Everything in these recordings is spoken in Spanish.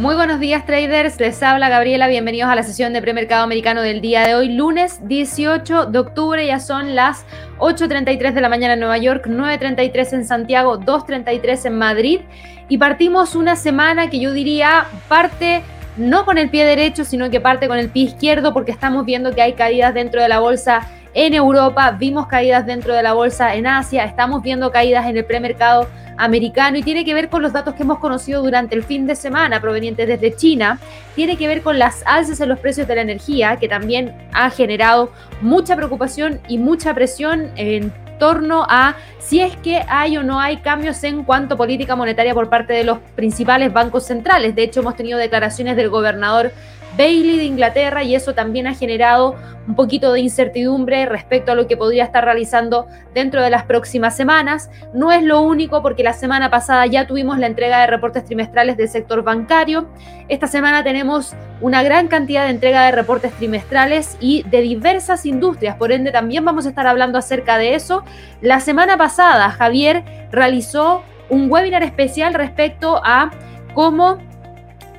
Muy buenos días traders, les habla Gabriela, bienvenidos a la sesión de premercado americano del día de hoy, lunes 18 de octubre, ya son las 8.33 de la mañana en Nueva York, 9.33 en Santiago, 2.33 en Madrid. Y partimos una semana que yo diría parte no con el pie derecho, sino que parte con el pie izquierdo porque estamos viendo que hay caídas dentro de la bolsa en Europa, vimos caídas dentro de la bolsa en Asia, estamos viendo caídas en el premercado americano y tiene que ver con los datos que hemos conocido durante el fin de semana provenientes desde China, tiene que ver con las alzas en los precios de la energía, que también ha generado mucha preocupación y mucha presión en torno a si es que hay o no hay cambios en cuanto a política monetaria por parte de los principales bancos centrales. De hecho, hemos tenido declaraciones del gobernador Bailey de Inglaterra y eso también ha generado un poquito de incertidumbre respecto a lo que podría estar realizando dentro de las próximas semanas. No es lo único porque la semana pasada ya tuvimos la entrega de reportes trimestrales del sector bancario. Esta semana tenemos una gran cantidad de entrega de reportes trimestrales y de diversas industrias, por ende también vamos a estar hablando acerca de eso. La semana pasada Javier realizó un webinar especial respecto a cómo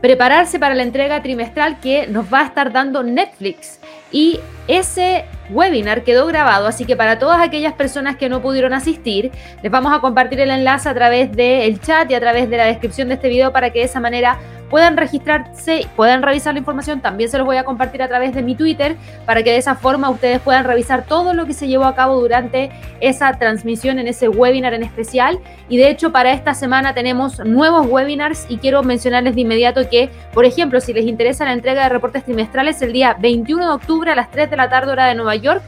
prepararse para la entrega trimestral que nos va a estar dando Netflix. Y ese webinar quedó grabado, así que para todas aquellas personas que no pudieron asistir, les vamos a compartir el enlace a través del chat y a través de la descripción de este video para que de esa manera puedan registrarse, puedan revisar la información. También se los voy a compartir a través de mi Twitter para que de esa forma ustedes puedan revisar todo lo que se llevó a cabo durante esa transmisión en ese webinar en especial. Y de hecho para esta semana tenemos nuevos webinars y quiero mencionarles de inmediato que, por ejemplo, si les interesa la entrega de reportes trimestrales el día 21 de octubre a las 3 de la tarde hora de Nueva York,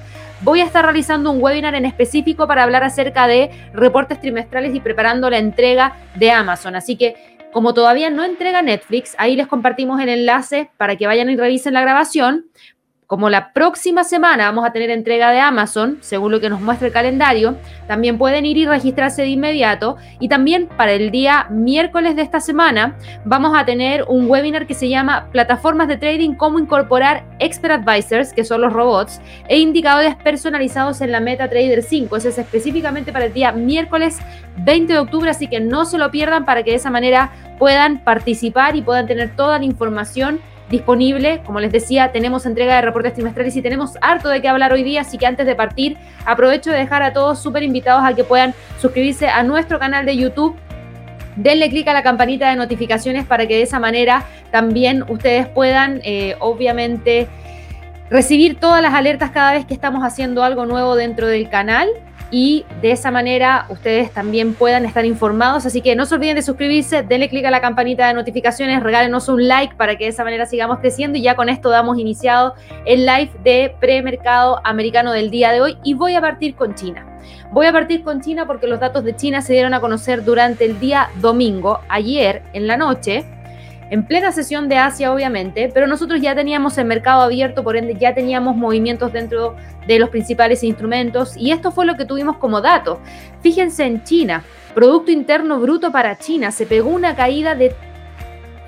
voy a estar realizando un webinar en específico para hablar acerca de reportes trimestrales y preparando la entrega de Amazon. Así que como todavía no entrega Netflix, ahí les compartimos el enlace para que vayan y revisen la grabación. Como la próxima semana vamos a tener entrega de Amazon, según lo que nos muestra el calendario, también pueden ir y registrarse de inmediato. Y también para el día miércoles de esta semana vamos a tener un webinar que se llama Plataformas de Trading, cómo incorporar Expert Advisors, que son los robots, e indicadores personalizados en la MetaTrader 5. Eso es específicamente para el día miércoles 20 de octubre, así que no se lo pierdan para que de esa manera puedan participar y puedan tener toda la información disponible. Como les decía, tenemos entrega de reportes trimestrales y tenemos harto de qué hablar hoy día, así que antes de partir, aprovecho de dejar a todos súper invitados a que puedan suscribirse a nuestro canal de YouTube. Denle clic a la campanita de notificaciones para que de esa manera también ustedes puedan, eh, obviamente, recibir todas las alertas cada vez que estamos haciendo algo nuevo dentro del canal y de esa manera ustedes también puedan estar informados. Así que no se olviden de suscribirse, denle clic a la campanita de notificaciones, regálenos un like para que de esa manera sigamos creciendo y ya con esto damos iniciado el live de premercado americano del día de hoy y voy a partir con China. Voy a partir con China porque los datos de China se dieron a conocer durante el día domingo, ayer en la noche en plena sesión de Asia, obviamente, pero nosotros ya teníamos el mercado abierto, por ende ya teníamos movimientos dentro de los principales instrumentos y esto fue lo que tuvimos como dato. Fíjense en China, Producto Interno Bruto para China, se pegó una caída de,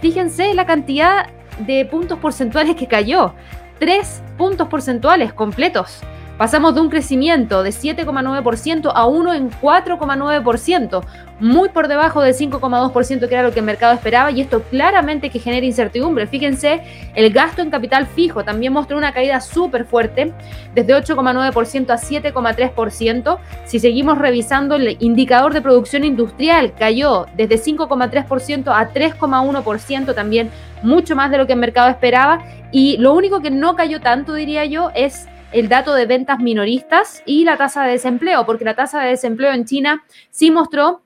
fíjense la cantidad de puntos porcentuales que cayó, tres puntos porcentuales completos. Pasamos de un crecimiento de 7,9% a uno en 4,9%, muy por debajo del 5,2% que era lo que el mercado esperaba y esto claramente que genera incertidumbre. Fíjense, el gasto en capital fijo también mostró una caída súper fuerte, desde 8,9% a 7,3%. Si seguimos revisando el indicador de producción industrial, cayó desde 5,3% a 3,1%, también mucho más de lo que el mercado esperaba. Y lo único que no cayó tanto, diría yo, es el dato de ventas minoristas y la tasa de desempleo, porque la tasa de desempleo en China sí mostró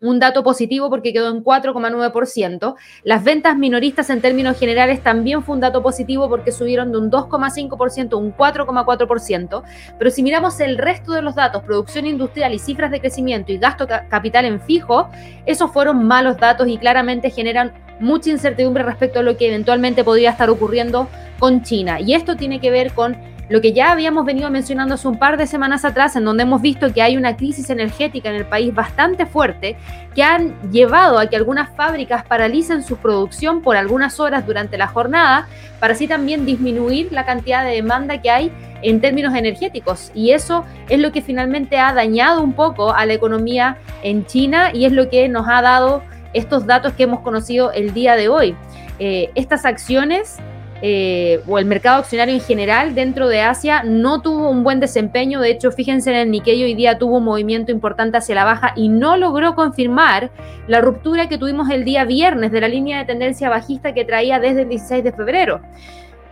un dato positivo porque quedó en 4,9%. Las ventas minoristas en términos generales también fue un dato positivo porque subieron de un 2,5% a un 4,4%. Pero si miramos el resto de los datos, producción industrial y cifras de crecimiento y gasto capital en fijo, esos fueron malos datos y claramente generan mucha incertidumbre respecto a lo que eventualmente podría estar ocurriendo con China. Y esto tiene que ver con lo que ya habíamos venido mencionando hace un par de semanas atrás, en donde hemos visto que hay una crisis energética en el país bastante fuerte, que han llevado a que algunas fábricas paralicen su producción por algunas horas durante la jornada, para así también disminuir la cantidad de demanda que hay en términos energéticos. Y eso es lo que finalmente ha dañado un poco a la economía en China y es lo que nos ha dado estos datos que hemos conocido el día de hoy. Eh, estas acciones eh, o el mercado accionario en general dentro de Asia no tuvo un buen desempeño. De hecho, fíjense en el Nikkei hoy día tuvo un movimiento importante hacia la baja y no logró confirmar la ruptura que tuvimos el día viernes de la línea de tendencia bajista que traía desde el 16 de febrero.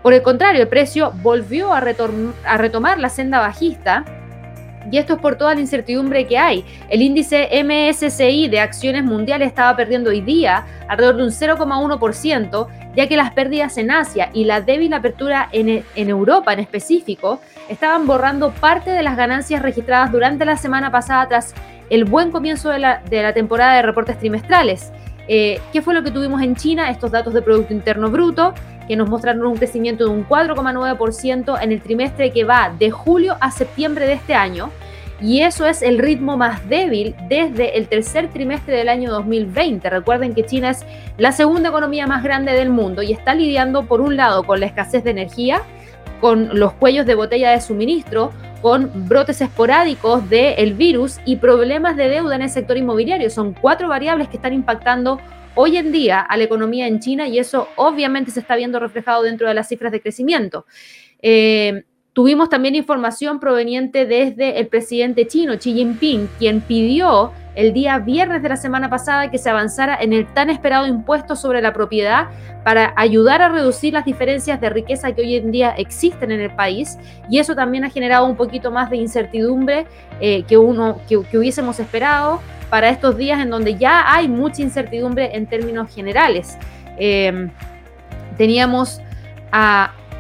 Por el contrario, el precio volvió a, a retomar la senda bajista y esto es por toda la incertidumbre que hay. El índice MSCI de acciones mundiales estaba perdiendo hoy día alrededor de un 0,1%, ya que las pérdidas en Asia y la débil apertura en, Europa en específico estaban borrando parte de las ganancias registradas durante la semana pasada tras el buen comienzo de la, temporada de reportes trimestrales. Eh, ¿Qué fue lo que tuvimos en China? Estos datos de Producto Interno Bruto, que nos mostraron un crecimiento de un 4,9% en el trimestre que va de julio a septiembre de este año. Y eso es el ritmo más débil desde el tercer trimestre del año 2020. Recuerden que China es la segunda economía más grande del mundo y está lidiando por un lado con la escasez de energía, con los cuellos de botella de suministro, con brotes esporádicos del virus y problemas de deuda en el sector inmobiliario. Son cuatro variables que están impactando hoy en día a la economía en China y eso obviamente se está viendo reflejado dentro de las cifras de crecimiento. Eh, tuvimos también información proveniente desde el presidente chino, Xi Jinping, quien pidió el día viernes de la semana pasada que se avanzara en el tan esperado impuesto sobre la propiedad para ayudar a reducir las diferencias de riqueza que hoy en día existen en el país y eso también ha generado un poquito más de incertidumbre eh, que, uno, que hubiésemos esperado para estos días en donde ya hay mucha incertidumbre en términos generales. Em, teníamos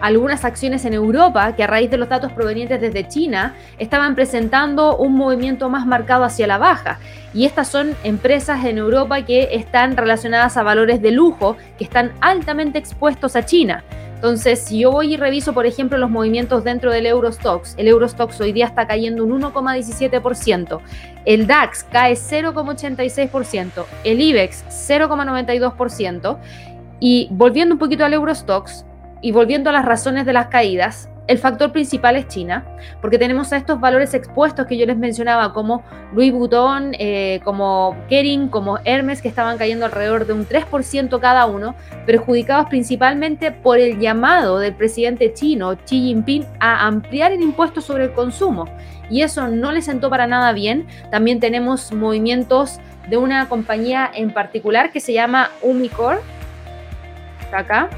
algunas acciones en Europa que a raíz de los datos provenientes desde China estaban presentando un movimiento más marcado hacia la baja. Y estas son empresas en Europa que están relacionadas a valores de lujo, que están altamente expuestos a China. Entonces, si yo voy y reviso, por ejemplo, los movimientos dentro del Eurostox, el Eurostox hoy día está cayendo un 1,17%, el DAX cae 0,86%, el IBEX 0,92%, y volviendo un poquito al Eurostox y volviendo a las razones de las caídas, el factor principal es China, porque tenemos a estos valores expuestos que yo les mencionaba, como Louis Vuitton, eh, como Kering, como Hermes, que estaban cayendo alrededor de un 3% cada uno, perjudicados principalmente por el llamado del presidente chino Xi Jinping a ampliar el impuesto sobre el consumo. Y eso no le sentó para nada bien. También tenemos movimientos de una compañía en particular que se llama Umicore. Acá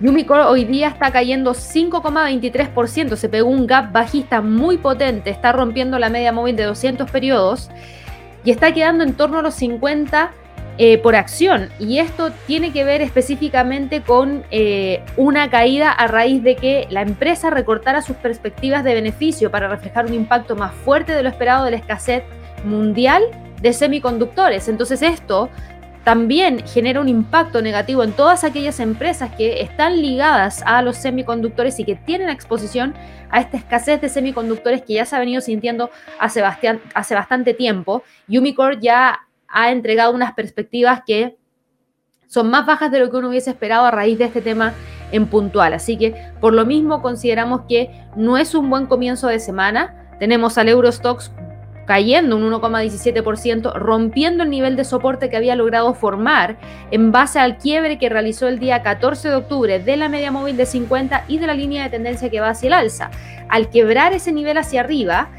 Yumicore hoy día está cayendo 5,23%, se pegó un gap bajista muy potente, está rompiendo la media móvil de 200 periodos y está quedando en torno a los 50 eh, por acción. Y esto tiene que ver específicamente con eh, una caída a raíz de que la empresa recortara sus perspectivas de beneficio para reflejar un impacto más fuerte de lo esperado de la escasez mundial de semiconductores. Entonces esto también genera un impacto negativo en todas aquellas empresas que están ligadas a los semiconductores y que tienen exposición a esta escasez de semiconductores que ya se ha venido sintiendo hace, bastante tiempo. Umicore ya ha entregado unas perspectivas que son más bajas de lo que uno hubiese esperado a raíz de este tema en puntual. Así que por lo mismo consideramos que no es un buen comienzo de semana. Tenemos al Eurostox cayendo un 1,17%, rompiendo el nivel de soporte que había logrado formar en base al quiebre que realizó el día 14 de octubre de la media móvil de 50 y de la línea de tendencia que va hacia el alza. Al quebrar ese nivel hacia arriba,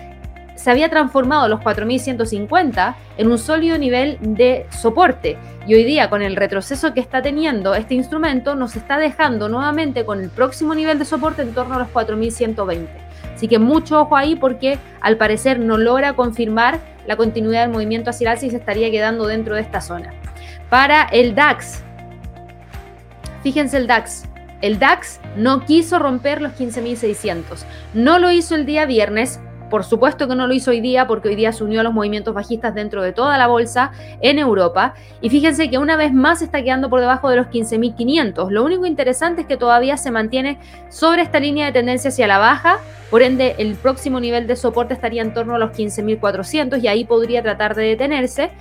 se había transformado los 4.150 en un sólido nivel de soporte. Y hoy día, con el retroceso que está teniendo este instrumento, nos está dejando nuevamente con el próximo nivel de soporte en torno a los 4.120. Así que mucho ojo ahí porque al parecer no logra confirmar la continuidad del movimiento hacia el y se estaría quedando dentro de esta zona. Para el DAX, fíjense el DAX. El DAX no quiso romper los 15.600. No lo hizo el día viernes, por supuesto que no lo hizo hoy día porque hoy día se unió a los movimientos bajistas dentro de toda la bolsa en Europa. Y fíjense que una vez más está quedando por debajo de los 15.500. Lo único interesante es que todavía se mantiene sobre esta línea de tendencia hacia la baja. Por ende, el próximo nivel de soporte estaría en torno a los 15.400 y ahí podría tratar de detenerse.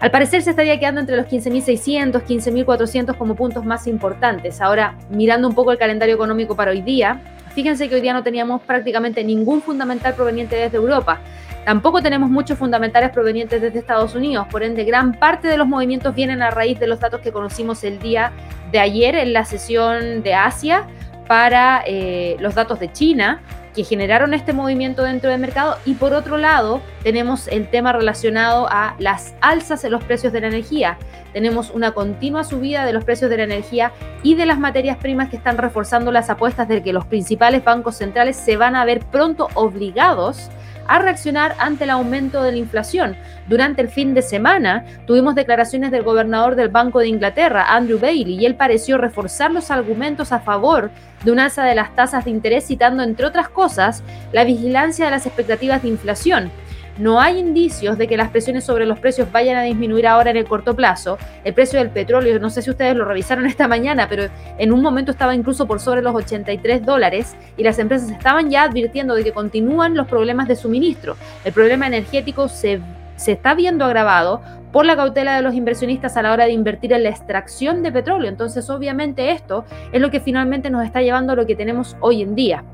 Al parecer se estaría quedando entre los 15.600, 15.400 como puntos más importantes. Ahora, mirando un poco el calendario económico para hoy día, Fíjense que hoy día no teníamos prácticamente ningún fundamental proveniente desde Europa. Tampoco tenemos muchos fundamentales provenientes desde Estados Unidos, por ende gran parte de los movimientos vienen a raíz de los datos que conocimos el día de ayer en la sesión de Asia para eh, los datos de China que generaron este movimiento dentro del mercado y por otro lado tenemos el tema relacionado a las alzas en los precios de la energía. Tenemos una continua subida de los precios de la energía y de las materias primas que están reforzando las apuestas de que los principales bancos centrales se van a ver pronto obligados a reaccionar ante el aumento de la inflación. Durante el fin de semana tuvimos declaraciones del gobernador del Banco de Inglaterra, Andrew Bailey, y él pareció reforzar los argumentos a favor de un alza de las tasas de interés, citando, entre otras cosas, la vigilancia de las expectativas de inflación. No hay indicios de que las presiones sobre los precios vayan a disminuir ahora en el corto plazo. El precio del petróleo, no sé si ustedes lo revisaron esta mañana, pero en un momento estaba incluso por sobre los 83 dólares y las empresas estaban ya advirtiendo de que continúan los problemas de suministro. El problema energético se, se está viendo agravado por la cautela de los inversionistas a la hora de invertir en la extracción de petróleo. Entonces, obviamente esto es lo que finalmente nos está llevando a lo que tenemos hoy en día.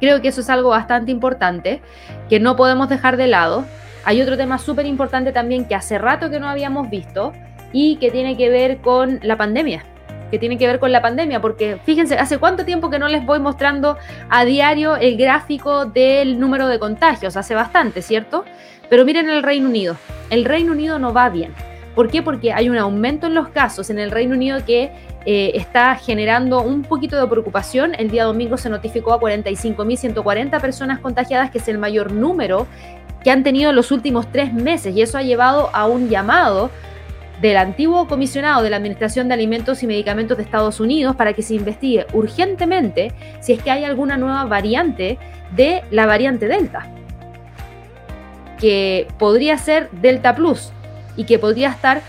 Creo que eso es algo bastante importante que no podemos dejar de lado. Hay otro tema súper importante también que hace rato que no habíamos visto y que tiene que ver con la pandemia. Que tiene que ver con la pandemia, porque fíjense, hace cuánto tiempo que no les voy mostrando a diario el gráfico del número de contagios. Hace bastante, ¿cierto? Pero miren el Reino Unido. El Reino Unido no va bien. ¿Por qué? Porque hay un aumento en los casos en el Reino Unido que eh, está generando un poquito de preocupación. El día domingo se notificó a 45.140 personas contagiadas, que es el mayor número que han tenido en los últimos tres meses, y eso ha llevado a un llamado del antiguo comisionado de la Administración de Alimentos y Medicamentos de Estados Unidos para que se investigue urgentemente si es que hay alguna nueva variante de la variante Delta, que podría ser Delta Plus y que podría estar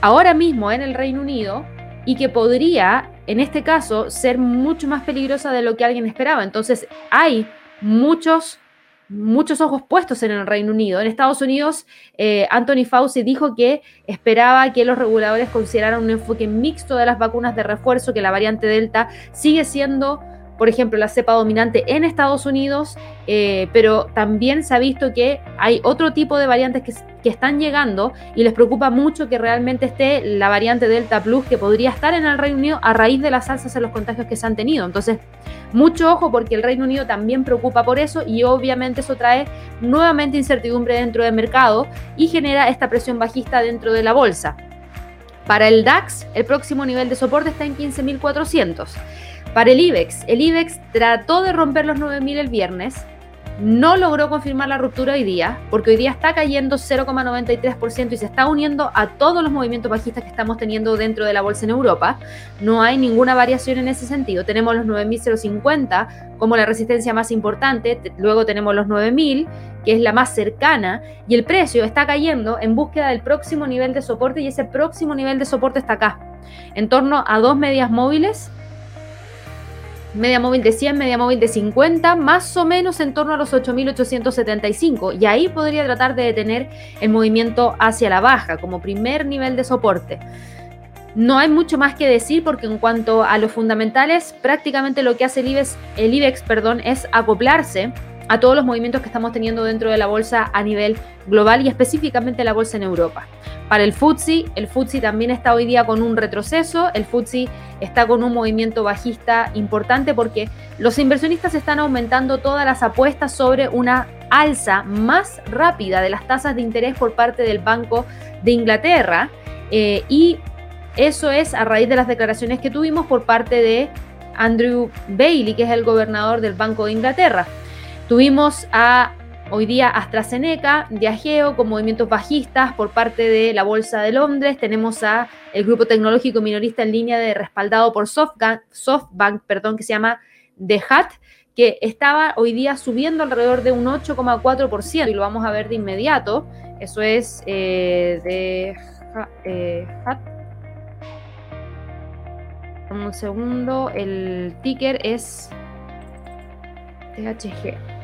ahora mismo en el Reino Unido y que podría, en este caso, ser mucho más peligrosa de lo que alguien esperaba. Entonces, hay muchos muchos ojos puestos en el Reino Unido. En Estados Unidos, eh, Anthony Fauci dijo que esperaba que los reguladores consideraran un enfoque mixto de las vacunas de refuerzo, que la variante Delta sigue siendo por ejemplo, la cepa dominante en Estados Unidos, eh, pero también se ha visto que hay otro tipo de variantes que, están llegando y les preocupa mucho que realmente esté la variante Delta Plus que podría estar en el Reino Unido a raíz de las alzas en los contagios que se han tenido. Entonces, mucho ojo porque el Reino Unido también preocupa por eso y obviamente eso trae nuevamente incertidumbre dentro del mercado y genera esta presión bajista dentro de la bolsa. Para el DAX, el próximo nivel de soporte está en 15.400. Para el IBEX, el IBEX trató de romper los 9.000 el viernes, no logró confirmar la ruptura hoy día, porque hoy día está cayendo 0,93% y se está uniendo a todos los movimientos bajistas que estamos teniendo dentro de la bolsa en Europa. No hay ninguna variación en ese sentido. Tenemos los 9.050 como la resistencia más importante, luego tenemos los 9.000, que es la más cercana, y el precio está cayendo en búsqueda del próximo nivel de soporte y ese próximo nivel de soporte está acá, en torno a dos medias móviles media móvil de 100, media móvil de 50, más o menos en torno a los 8.875. Y ahí podría tratar de detener el movimiento hacia la baja como primer nivel de soporte. No hay mucho más que decir porque en cuanto a los fundamentales, prácticamente lo que hace el IBEX, el IBEX perdón, es acoplarse a todos los movimientos que estamos teniendo dentro de la bolsa a nivel global y específicamente la bolsa en Europa. Para el FTSE, el FTSE también está hoy día con un retroceso, el FTSE está con un movimiento bajista importante porque los inversionistas están aumentando todas las apuestas sobre una alza más rápida de las tasas de interés por parte del Banco de Inglaterra eh, y eso es a raíz de las declaraciones que tuvimos por parte de Andrew Bailey, que es el gobernador del Banco de Inglaterra. Tuvimos a hoy día AstraZeneca, Diageo con movimientos bajistas por parte de la Bolsa de Londres. Tenemos a el grupo tecnológico minorista en línea de respaldado por SoftBank, SoftBank perdón, que se llama The Hat, que estaba hoy día subiendo alrededor de un 8,4% y lo vamos a ver de inmediato. Eso es eh, de eh, Hat. Un segundo, el ticker es THG.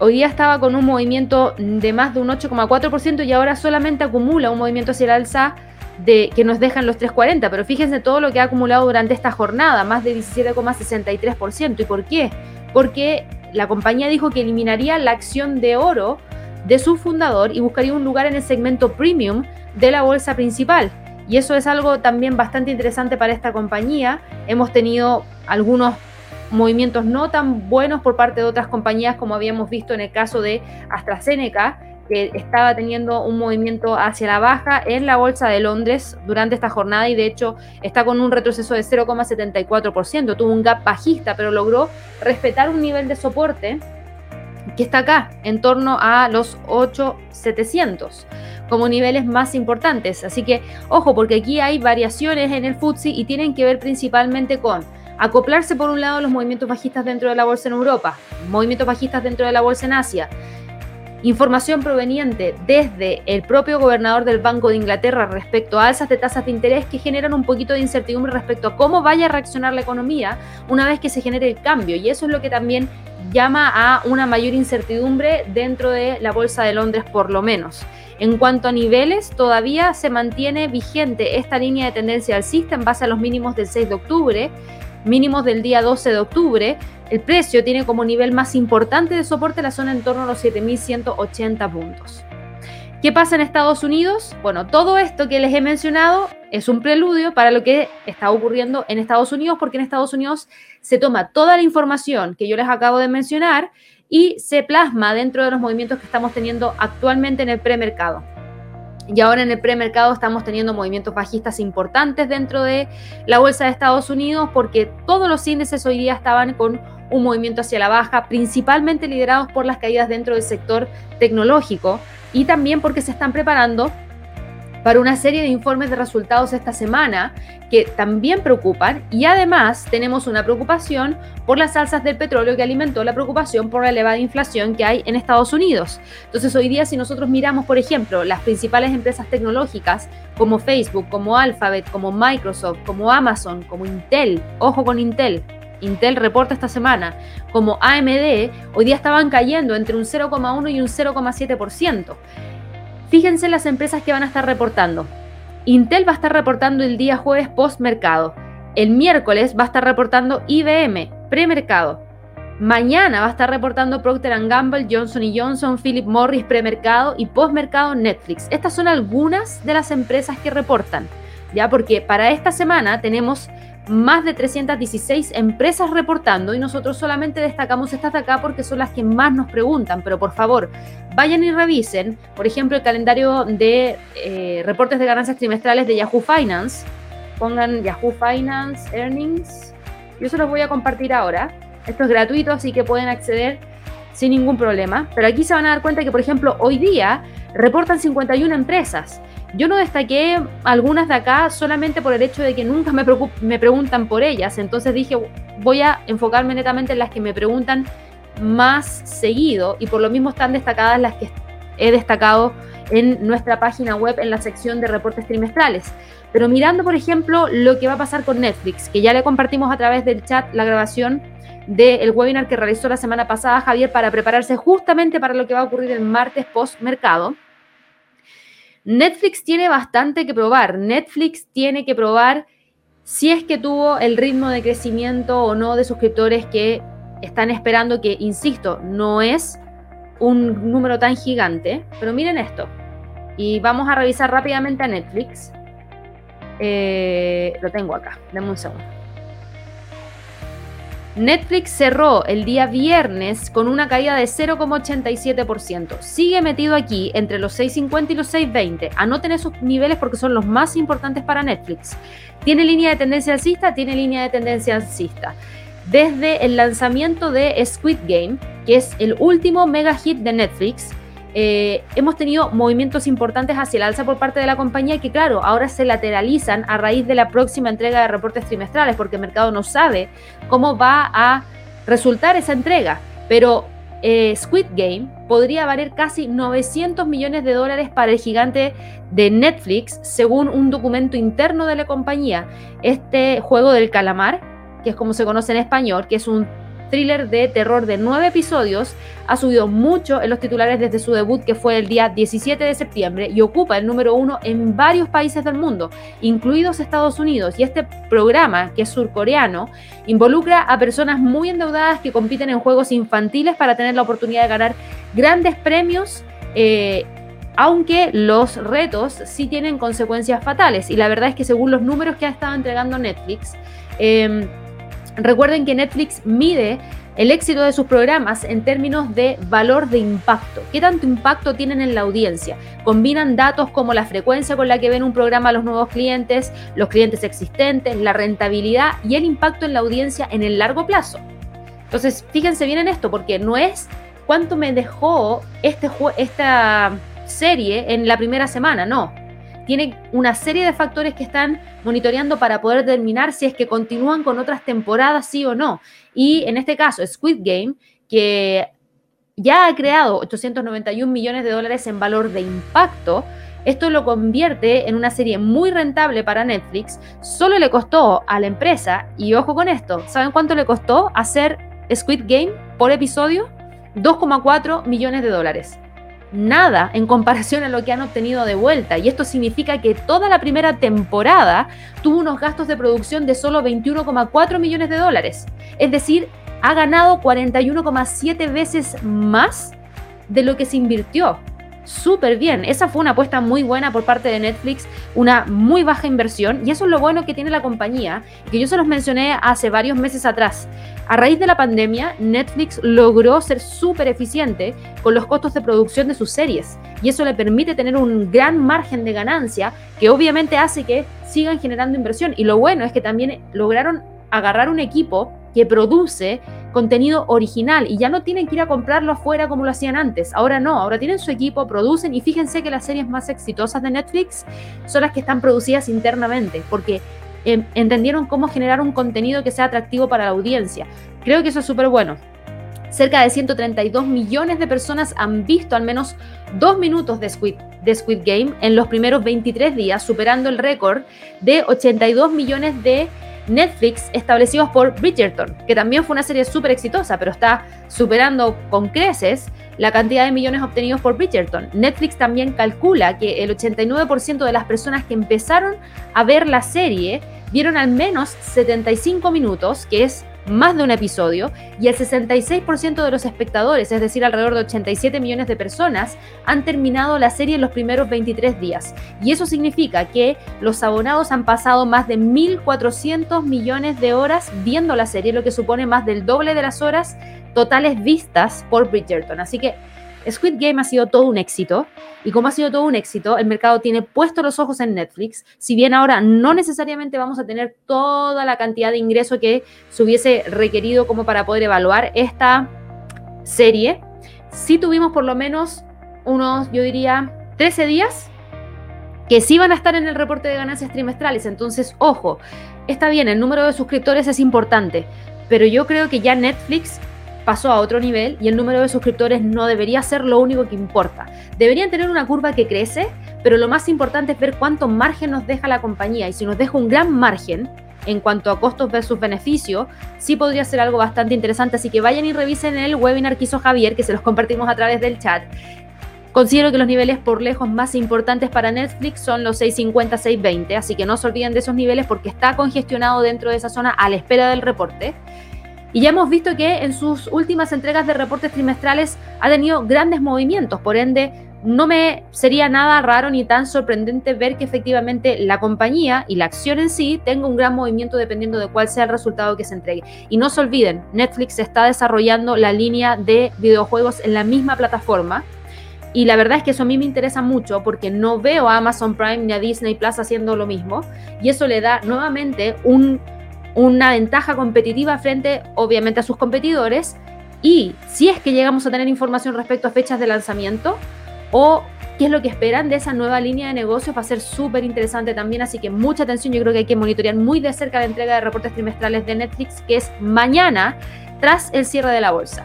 Hoy día estaba con un movimiento de más de un 8,4% y ahora solamente acumula un movimiento hacia el alza de, que nos dejan los 340, pero fíjense todo lo que ha acumulado durante esta jornada, más de 17,63%. ¿Y por qué? Porque la compañía dijo que eliminaría la acción de oro de su fundador y buscaría un lugar en el segmento premium de la bolsa principal. Y eso es algo también bastante interesante para esta compañía. Hemos tenido algunos movimientos no tan buenos por parte de otras compañías como habíamos visto en el caso de AstraZeneca, que estaba teniendo un movimiento hacia la baja en la bolsa de Londres durante esta jornada y de hecho está con un retroceso de 0,74%. Tuvo un gap bajista, pero logró respetar un nivel de soporte que está acá, en torno a los 8,700 como niveles más importantes. Así que ojo, porque aquí hay variaciones en el FTSE y tienen que ver principalmente con acoplarse por un lado los movimientos bajistas dentro de la bolsa en Europa, movimientos bajistas dentro de la bolsa en Asia, información proveniente desde el propio gobernador del Banco de Inglaterra respecto a alzas de tasas de interés que generan un poquito de incertidumbre respecto a cómo vaya a reaccionar la economía una vez que se genere el cambio. Y eso es lo que también llama a una mayor incertidumbre dentro de la Bolsa de Londres por lo menos. En cuanto a niveles, todavía se mantiene vigente esta línea de tendencia alcista en base a los mínimos del 6 de octubre, mínimos del día 12 de octubre. El precio tiene como nivel más importante de soporte la zona en torno a los 7.180 puntos. ¿Qué pasa en Estados Unidos? Bueno, todo esto que les he mencionado es un preludio para lo que está ocurriendo en Estados Unidos, porque en Estados Unidos se toma toda la información que yo les acabo de mencionar y se plasma dentro de los movimientos que estamos teniendo actualmente en el premercado. Y ahora en el premercado estamos teniendo movimientos bajistas importantes dentro de la bolsa de Estados Unidos porque todos los índices hoy día estaban con un movimiento hacia la baja, principalmente liderados por las caídas dentro del sector tecnológico y también porque se están preparando para una serie de informes de resultados esta semana que también preocupan y además tenemos una preocupación por las alzas del petróleo que alimentó la preocupación por la elevada inflación que hay en Estados Unidos. Entonces hoy día si nosotros miramos, por ejemplo, las principales empresas tecnológicas como Facebook, como Alphabet, como Microsoft, como Amazon, como Intel, ojo con Intel, Intel reporta esta semana, como AMD, hoy día estaban cayendo entre un 0,1 y un 0,7%. Fíjense las empresas que van a estar reportando. Intel va a estar reportando el día jueves post mercado. El miércoles va a estar reportando IBM, premercado. Mañana va a estar reportando Procter Gamble, Johnson Johnson, Philip Morris, premercado y postmercado Netflix. Estas son algunas de las empresas que reportan, ya porque para esta semana tenemos más de 316 empresas reportando y nosotros solamente destacamos estas de acá porque son las que más nos preguntan, pero por favor, vayan y revisen, por ejemplo, el calendario de eh, reportes de ganancias trimestrales de Yahoo Finance. Pongan Yahoo Finance Earnings. Yo se los voy a compartir ahora. Esto es gratuito, así que pueden acceder sin ningún problema. Pero aquí se van a dar cuenta que, por ejemplo, hoy día reportan 51 empresas. Yo no destaqué algunas de acá solamente por el hecho de que nunca me, me preguntan por ellas. Entonces dije, voy a enfocarme netamente en las que me preguntan más seguido y por lo mismo están destacadas las que he destacado en nuestra página web en la sección de reportes trimestrales. Pero mirando, por ejemplo, lo que va a pasar con Netflix, que ya le compartimos a través del chat la grabación del webinar que realizó la semana pasada Javier para prepararse justamente para lo que va a ocurrir el martes post mercado. Netflix tiene bastante que probar. Netflix tiene que probar si es que tuvo el ritmo de crecimiento o no de suscriptores que están esperando, que, insisto, no es un número tan gigante. Pero miren esto. Y vamos a revisar rápidamente a Netflix. Eh, lo tengo acá. Dame un segundo. Netflix cerró el día viernes con una caída de 0,87%. Sigue metido aquí entre los 6,50 y los 6,20. Anoten esos niveles porque son los más importantes para Netflix. Tiene línea de tendencia alcista, tiene línea de tendencia alcista. Desde el lanzamiento de Squid Game, que es el último mega hit de Netflix, eh, hemos tenido movimientos importantes hacia el alza por parte de la compañía que, claro, ahora se lateralizan a raíz de la próxima entrega de reportes trimestrales, porque el mercado no sabe cómo va a resultar esa entrega. Pero eh, Squid Game podría valer casi 900 millones de dólares para el gigante de Netflix, según un documento interno de la compañía. Este juego del calamar, que es como se conoce en español, que es un thriller de terror de nueve episodios, ha subido mucho en los titulares desde su debut que fue el día 17 de septiembre y ocupa el número uno en varios países del mundo, incluidos Estados Unidos. Y este programa, que es surcoreano, involucra a personas muy endeudadas que compiten en juegos infantiles para tener la oportunidad de ganar grandes premios. Eh, aunque los retos sí tienen consecuencias fatales. Y la verdad es que según los números que ha estado entregando Netflix, em, recuerden que Netflix mide el éxito de sus programas en términos de valor de impacto. ¿Qué tanto impacto tienen en la audiencia? Combinan datos como la frecuencia con la que ven un programa los nuevos clientes, los clientes existentes, la rentabilidad y el impacto en la audiencia en el largo plazo. Entonces, fíjense bien en esto, porque no es cuánto me dejó este esta serie en la primera semana, no tiene una serie de factores que están monitoreando para poder determinar si es que continúan con otras temporadas, sí o no. Y en este caso, Squid Game, que ya ha creado 891 millones de dólares en valor de impacto, esto lo convierte en una serie muy rentable para Netflix. Solo le costó a la empresa, y ojo con esto, ¿saben cuánto le costó hacer Squid Game por episodio? 2,4 millones de dólares nada en comparación a lo que han obtenido de vuelta. Y esto significa que toda la primera temporada tuvo unos gastos de producción de solo 21,4 millones de dólares. Es decir, ha ganado 41,7 veces más de lo que se invirtió súper bien. Esa fue una apuesta muy buena por parte de Netflix, una muy baja inversión y eso es lo bueno que tiene la compañía, que yo se los mencioné hace varios meses atrás. A raíz de la pandemia, Netflix logró ser súper eficiente con los costos de producción de sus series y eso le permite tener un gran margen de ganancia que obviamente hace que sigan generando inversión y lo bueno es que también lograron agarrar un equipo que produce contenido original y ya no tienen que ir a comprarlo afuera como lo hacían antes. Ahora no, ahora tienen su equipo, producen y fíjense que las series más exitosas de Netflix son las que están producidas internamente, porque em, entendieron cómo generar un contenido que sea atractivo para la audiencia. Creo que eso es súper bueno. Cerca de 132 millones de personas han visto al menos dos minutos de Squid, de Squid Game en los primeros 23 días, superando el récord de 82 millones de Netflix establecidos por Bridgerton, que también fue una serie súper exitosa, pero está superando con creces la cantidad de millones obtenidos por Bridgerton. Netflix también calcula que el 89% de las personas que empezaron a ver la serie vieron al menos 75 minutos, que es más de un episodio, y el 66% de los espectadores, es decir, alrededor de 87 millones de personas, han terminado la serie en los primeros 23 días. Y eso significa que los abonados han pasado más de 1.400 millones de horas viendo la serie, lo que supone más del doble de las horas totales vistas por Bridgerton. Así que Squid Game ha sido todo un éxito y como ha sido todo un éxito, el mercado tiene puesto los ojos en Netflix, si bien ahora no necesariamente vamos a tener toda la cantidad de ingreso que se hubiese requerido como para poder evaluar esta serie, sí tuvimos por lo menos unos, yo diría, 13 días que sí van a estar en el reporte de ganancias trimestrales. Entonces, ojo, está bien, el número de suscriptores es importante, pero yo creo que ya Netflix pasó a otro nivel y el número de suscriptores no debería ser lo único que importa. Deberían tener una curva que crece, pero lo más importante es ver cuánto margen nos deja la compañía y si nos deja un gran margen en cuanto a costos versus beneficio, sí podría ser algo bastante interesante, así que vayan y revisen el webinar que hizo Javier, que se los compartimos a través del chat. Considero que los niveles por lejos más importantes para Netflix son los 650, 620, así que no se olviden de esos niveles porque está congestionado dentro de esa zona a la espera del reporte. Y ya hemos visto que en sus últimas entregas de reportes trimestrales ha tenido grandes movimientos, por ende no me sería nada raro ni tan sorprendente ver que efectivamente la compañía y la acción en sí tenga un gran movimiento dependiendo de cuál sea el resultado que se entregue. Y no se olviden, Netflix está desarrollando la línea de videojuegos en la misma plataforma. Y la verdad es que eso a mí me interesa mucho porque no veo a Amazon Prime ni a Disney Plus haciendo lo mismo. Y eso le da nuevamente un una ventaja competitiva frente, obviamente, a sus competidores. Y si es que llegamos a tener información respecto a fechas de lanzamiento o qué es lo que esperan de esa nueva línea de negocios, va a ser súper interesante también. Así que mucha atención, yo creo que hay que monitorear muy de cerca la entrega de reportes trimestrales de Netflix, que es mañana tras el cierre de la bolsa.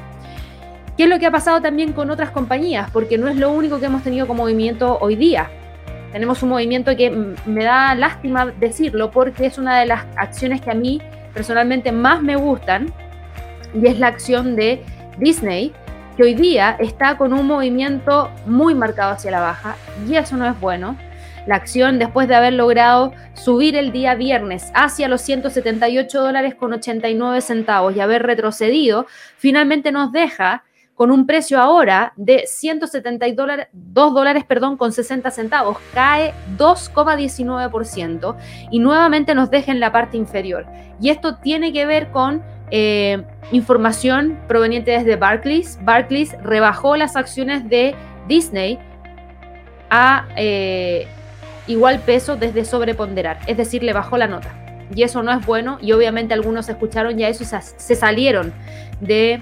¿Qué es lo que ha pasado también con otras compañías? Porque no es lo único que hemos tenido como movimiento hoy día. Tenemos un movimiento que me da lástima decirlo porque es una de las acciones que a mí personalmente más me gustan y es la acción de Disney que hoy día está con un movimiento muy marcado hacia la baja y eso no es bueno. La acción, después de haber logrado subir el día viernes hacia los 178 dólares con 89 centavos y haber retrocedido, finalmente nos deja con un precio ahora de 172 dólares, perdón, con 60 centavos. Cae 2,19% y nuevamente nos deja en la parte inferior. Y esto tiene que ver con eh, información proveniente desde Barclays. Barclays rebajó las acciones de Disney a... Eh, igual peso desde sobreponderar, es decir, le bajó la nota. Y eso no es bueno y obviamente algunos escucharon ya eso y se salieron de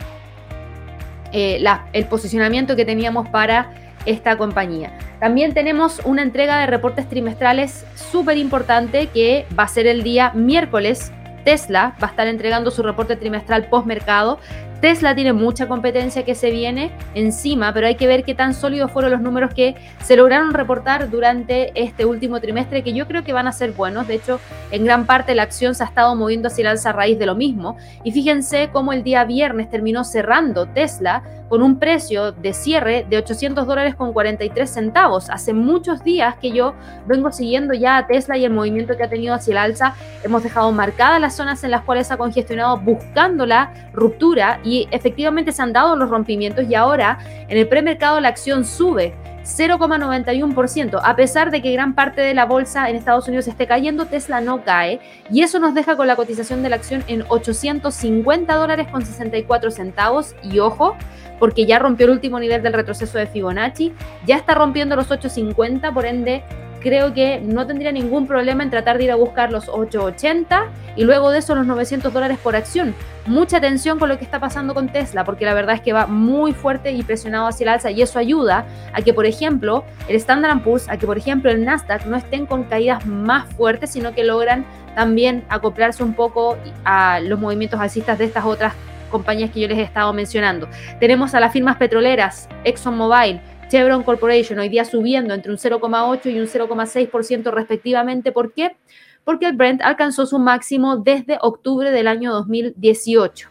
eh, el posicionamiento que teníamos para esta compañía. También tenemos una entrega de reportes trimestrales súper importante que va a ser el día miércoles. Tesla va a estar entregando su reporte trimestral post mercado. Tesla tiene mucha competencia que se viene encima, pero hay que ver qué tan sólidos fueron los números que se lograron reportar durante este último trimestre, que yo creo que van a ser buenos. De hecho, en gran parte la acción se ha estado moviendo hacia el alza a raíz de lo mismo. Y fíjense cómo el día viernes terminó cerrando Tesla con un precio de cierre de 800 dólares con 43 centavos. Hace muchos días que yo vengo siguiendo ya a Tesla y el movimiento que ha tenido hacia el alza. Hemos dejado marcadas las zonas en las cuales ha congestionado buscando la ruptura y efectivamente se han dado los rompimientos y ahora en el premercado la acción sube 0,91%. A pesar de que gran parte de la bolsa en Estados Unidos esté cayendo, Tesla no cae y eso nos deja con la cotización de la acción en 850 dólares con 64 centavos y ojo, porque ya rompió el último nivel del retroceso de Fibonacci, ya está rompiendo los 850, por ende creo que no tendría ningún problema en tratar de ir a buscar los 880 y luego de eso los 900 dólares por acción. Mucha atención con lo que está pasando con Tesla, porque la verdad es que va muy fuerte y presionado hacia el alza y eso ayuda a que, por ejemplo, el Standard Poor's, a que, por ejemplo, el Nasdaq no estén con caídas más fuertes, sino que logran también acoplarse un poco a los movimientos alcistas de estas otras compañías que yo les he estado mencionando. Tenemos a las firmas petroleras, ExxonMobil, Chevron Corporation, hoy día subiendo entre un 0,8 y un 0,6% respectivamente. ¿Por qué? Porque el Brent alcanzó su máximo desde octubre del año 2018.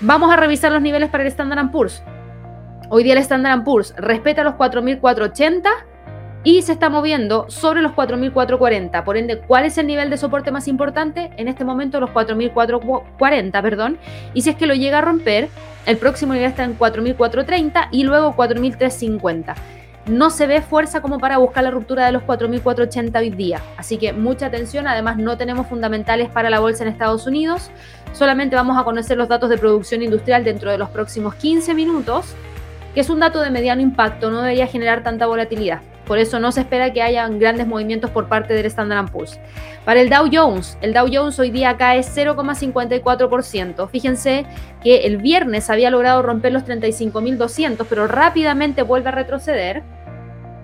Vamos a revisar los niveles para el Standard Poor's. Hoy día el Standard Poor's respeta los 4.480 y se está moviendo sobre los 4.440. Por ende, ¿cuál es el nivel de soporte más importante? En este momento los 4.440, perdón. Y si es que lo llega a romper, el próximo nivel está en 4.430 y luego 4.350. No se ve fuerza como para buscar la ruptura de los 4.480 hoy día. Así que mucha atención. Además, no tenemos fundamentales para la bolsa en Estados Unidos. Solamente vamos a conocer los datos de producción industrial dentro de los próximos 15 minutos, que es un dato de mediano impacto. No debería generar tanta volatilidad. Por eso no se espera que haya grandes movimientos por parte del Standard Poor's. Para el Dow Jones, el Dow Jones hoy día cae 0,54%. Fíjense que el viernes había logrado romper los 35.200, pero rápidamente vuelve a retroceder.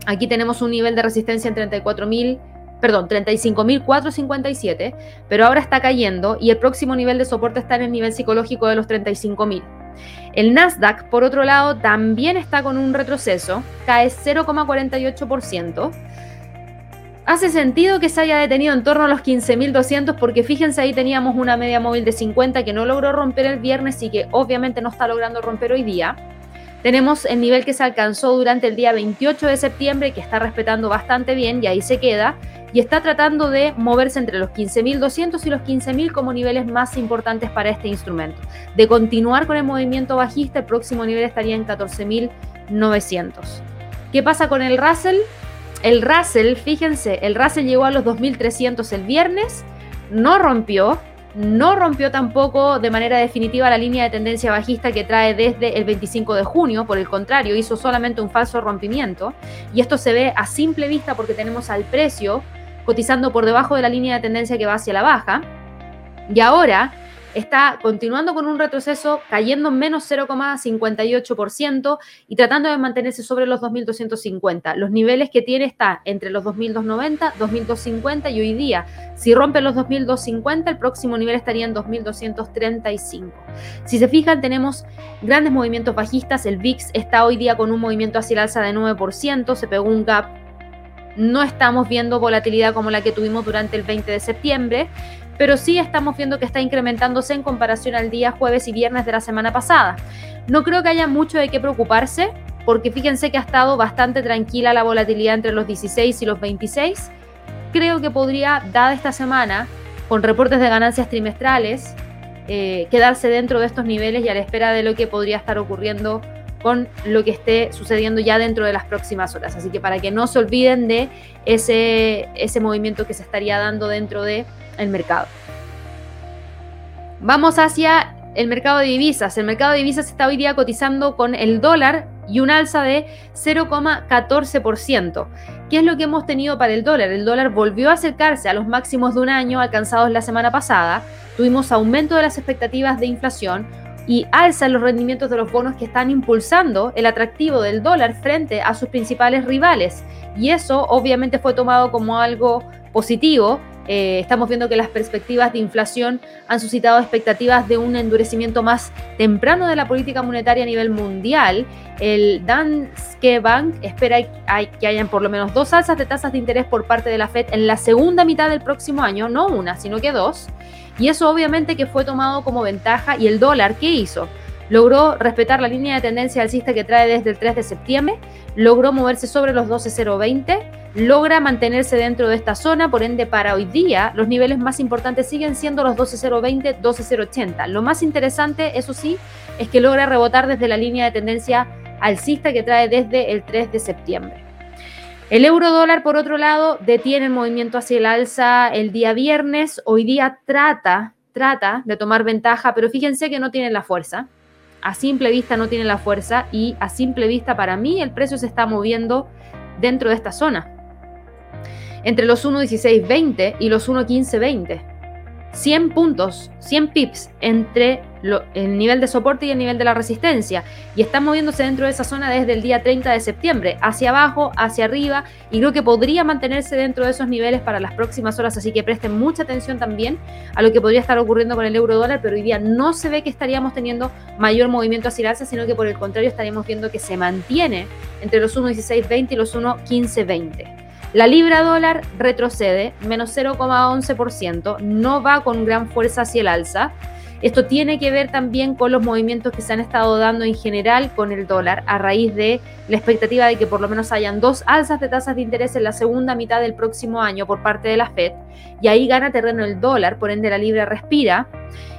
Aquí tenemos un nivel de resistencia en 34.000 perdón, 35.457, pero ahora está cayendo y el próximo nivel de soporte está en el nivel psicológico de los 35.000. El Nasdaq, por otro lado, también está con un retroceso, cae 0,48%. Hace sentido que se haya detenido en torno a los 15.200 porque fíjense ahí teníamos una media móvil de 50 que no logró romper el viernes y que obviamente no está logrando romper hoy día. Tenemos el nivel que se alcanzó durante el día 28 de septiembre que está respetando bastante bien y ahí se queda y está tratando de moverse entre los 15.200 y los 15.000 como niveles más importantes para este instrumento. De continuar con el movimiento bajista, el próximo nivel estaría en 14.900. ¿Qué pasa con el Russell? El Russell, fíjense, el Russell llegó a los 2.300 el viernes, no rompió, no rompió tampoco de manera definitiva la línea de tendencia bajista que trae desde el 25 de junio, por el contrario, hizo solamente un falso rompimiento. Y esto se ve a simple vista porque tenemos al precio cotizando por debajo de la línea de tendencia que va hacia la baja. Y ahora está continuando con un retroceso, cayendo en menos 0,58% y tratando de mantenerse sobre los 2.250. Los niveles que tiene está entre los 2.290, 2.250 y hoy día, si rompe los 2.250, el próximo nivel estaría en 2.235. Si se fijan, tenemos grandes movimientos bajistas. El VIX está hoy día con un movimiento hacia el alza de 9%, se pegó un gap no estamos viendo volatilidad como la que tuvimos durante el 20 de septiembre, pero sí estamos viendo que está incrementándose en comparación al día jueves y viernes de la semana pasada. No creo que haya mucho de qué preocuparse, porque fíjense que ha estado bastante tranquila la volatilidad entre los 16 y los 26. Creo que podría, dada esta semana, con reportes de ganancias trimestrales, eh, quedarse dentro de estos niveles y a la espera de lo que podría estar ocurriendo con lo que esté sucediendo ya dentro de las próximas horas. Así que para que no se olviden de ese, ese movimiento que se estaría dando dentro del el mercado. Vamos hacia el mercado de divisas. El mercado de divisas está hoy día cotizando con el dólar y un alza de 0,14%. ¿Qué es lo que hemos tenido para el dólar? El dólar volvió a acercarse a los máximos de un año alcanzados la semana pasada. Tuvimos aumento de las expectativas de inflación, y alza los rendimientos de los bonos que están impulsando el atractivo del dólar frente a sus principales rivales. Y eso obviamente fue tomado como algo positivo. Eh, estamos viendo que las perspectivas de inflación han suscitado expectativas de un endurecimiento más temprano de la política monetaria a nivel mundial. El Danske Bank espera que hayan por lo menos dos alzas de tasas de interés por parte de la Fed en la segunda mitad del próximo año, no una, sino que dos. Y eso obviamente que fue tomado como ventaja. ¿Y el dólar qué hizo? Logró respetar la línea de tendencia alcista que trae desde el 3 de septiembre, logró moverse sobre los 12.020, logra mantenerse dentro de esta zona, por ende para hoy día los niveles más importantes siguen siendo los 12.020, 12.080. Lo más interesante, eso sí, es que logra rebotar desde la línea de tendencia alcista que trae desde el 3 de septiembre. El euro dólar, por otro lado, detiene el movimiento hacia el alza el día viernes. Hoy día trata, trata de tomar ventaja, pero fíjense que no tiene la fuerza. A simple vista no tiene la fuerza y a simple vista para mí el precio se está moviendo dentro de esta zona. Entre los 1.1620 y los 1.1520. 100 puntos, 100 pips entre el nivel de soporte y el nivel de la resistencia. Y está moviéndose dentro de esa zona desde el día 30 de septiembre, hacia abajo, hacia arriba, y creo que podría mantenerse dentro de esos niveles para las próximas horas. Así que presten mucha atención también a lo que podría estar ocurriendo con el euro dólar, pero hoy día no se ve que estaríamos teniendo mayor movimiento hacia el alza, sino que por el contrario estaríamos viendo que se mantiene entre los 1.1620 y los 1.1520. La libra dólar retrocede, menos 0,11%, no va con gran fuerza hacia el alza. Esto tiene que ver también con los movimientos que se han estado dando en general con el dólar a raíz de la expectativa de que por lo menos hayan dos alzas de tasas de interés en la segunda mitad del próximo año por parte de la Fed y ahí gana terreno el dólar, por ende la libra respira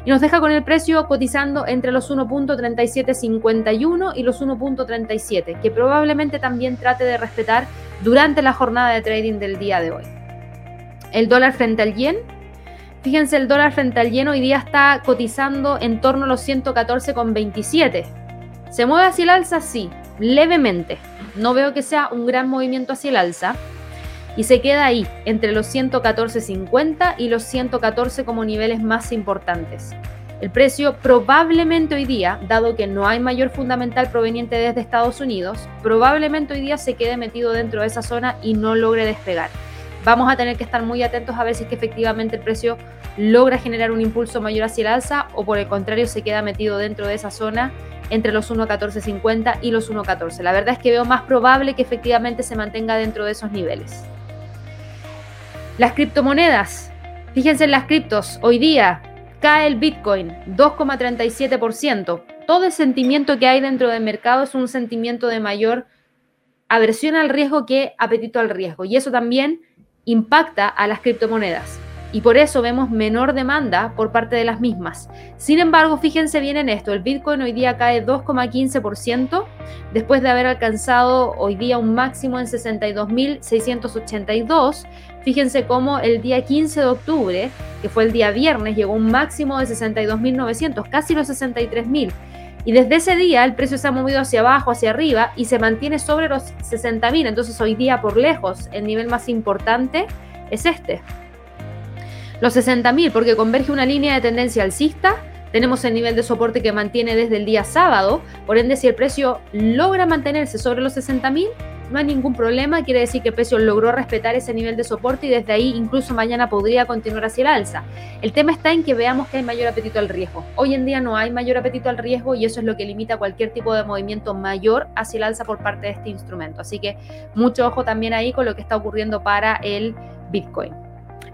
y nos deja con el precio cotizando entre los 1.3751 y los 1.37, que probablemente también trate de respetar durante la jornada de trading del día de hoy. El dólar frente al yen. Fíjense, el dólar frente al yen hoy día está cotizando en torno a los 114,27. ¿Se mueve hacia el alza? Sí, levemente. No veo que sea un gran movimiento hacia el alza. Y se queda ahí, entre los 114,50 y los 114 como niveles más importantes. El precio probablemente hoy día, dado que no hay mayor fundamental proveniente desde Estados Unidos, probablemente hoy día se quede metido dentro de esa zona y no logre despegar. Vamos a tener que estar muy atentos a ver si es que efectivamente el precio logra generar un impulso mayor hacia el alza o por el contrario se queda metido dentro de esa zona entre los 1.1450 y los 1.14. La verdad es que veo más probable que efectivamente se mantenga dentro de esos niveles. Las criptomonedas. Fíjense en las criptos. Hoy día cae el Bitcoin 2,37%. Todo el sentimiento que hay dentro del mercado es un sentimiento de mayor aversión al riesgo que apetito al riesgo. Y eso también impacta a las criptomonedas y por eso vemos menor demanda por parte de las mismas. Sin embargo, fíjense bien en esto, el Bitcoin hoy día cae 2,15% después de haber alcanzado hoy día un máximo en 62.682. Fíjense cómo el día 15 de octubre, que fue el día viernes, llegó un máximo de 62.900, casi los 63.000. Y desde ese día el precio se ha movido hacia abajo, hacia arriba y se mantiene sobre los 60.000. Entonces hoy día por lejos el nivel más importante es este los 60.000 porque converge una línea de tendencia alcista. Tenemos el nivel de soporte que mantiene desde el día sábado. Por ende, si el precio logra mantenerse sobre los 60.000, no hay ningún problema. Quiere decir que el precio logró respetar ese nivel de soporte y desde ahí incluso mañana podría continuar hacia el alza. El tema está en que veamos que hay mayor apetito al riesgo. Hoy en día no hay mayor apetito al riesgo y eso es lo que limita cualquier tipo de movimiento mayor hacia el alza por parte de este instrumento. Así que mucho ojo también ahí con lo que está ocurriendo para el Bitcoin.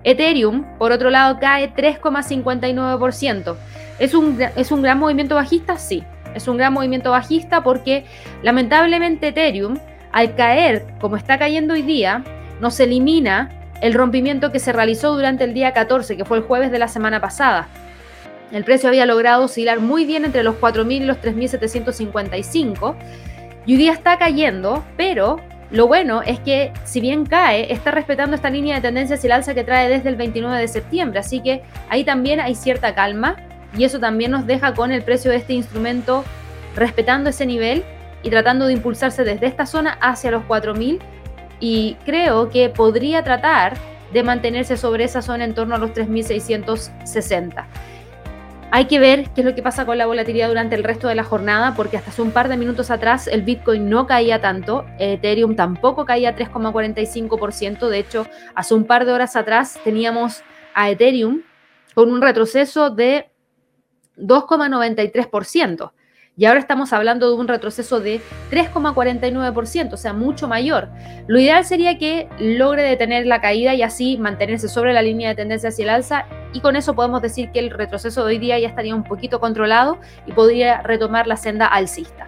Ethereum, por otro lado, cae 3,59%. ¿Es un, ¿Es un gran movimiento bajista? Sí, es un gran movimiento bajista porque lamentablemente Ethereum, al caer como está cayendo hoy día, nos elimina el rompimiento que se realizó durante el día 14, que fue el jueves de la semana pasada. El precio había logrado oscilar muy bien entre los 4.000 y los 3.755 y hoy día está cayendo, pero lo bueno es que si bien cae, está respetando esta línea de tendencia hacia el alza que trae desde el 29 de septiembre, así que ahí también hay cierta calma y eso también nos deja con el precio de este instrumento respetando ese nivel y tratando de impulsarse desde esta zona hacia los 4.000 y creo que podría tratar de mantenerse sobre esa zona en torno a los 3.660. Hay que ver qué es lo que pasa con la volatilidad durante el resto de la jornada, porque hasta hace un par de minutos atrás el Bitcoin no caía tanto, Ethereum tampoco caía 3,45%, de hecho, hace un par de horas atrás teníamos a Ethereum con un retroceso de 2,93%. Y ahora estamos hablando de un retroceso de 3,49%, o sea, mucho mayor. Lo ideal sería que logre detener la caída y así mantenerse sobre la línea de tendencia hacia el alza y con eso podemos decir que el retroceso de hoy día ya estaría un poquito controlado y podría retomar la senda alcista.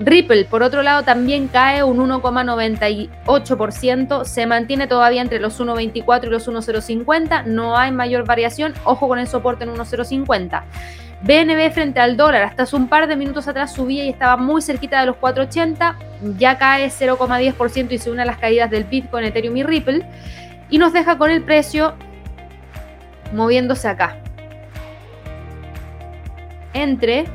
Ripple, por otro lado, también cae un 1,98%, se mantiene todavía entre los 1,24 y los 1,050, no hay mayor variación, ojo con el soporte en 1,050. BNB frente al dólar, hasta hace un par de minutos atrás subía y estaba muy cerquita de los 480, ya cae 0,10% y se une a las caídas del Bitcoin, Ethereum y Ripple, y nos deja con el precio moviéndose acá. Entre,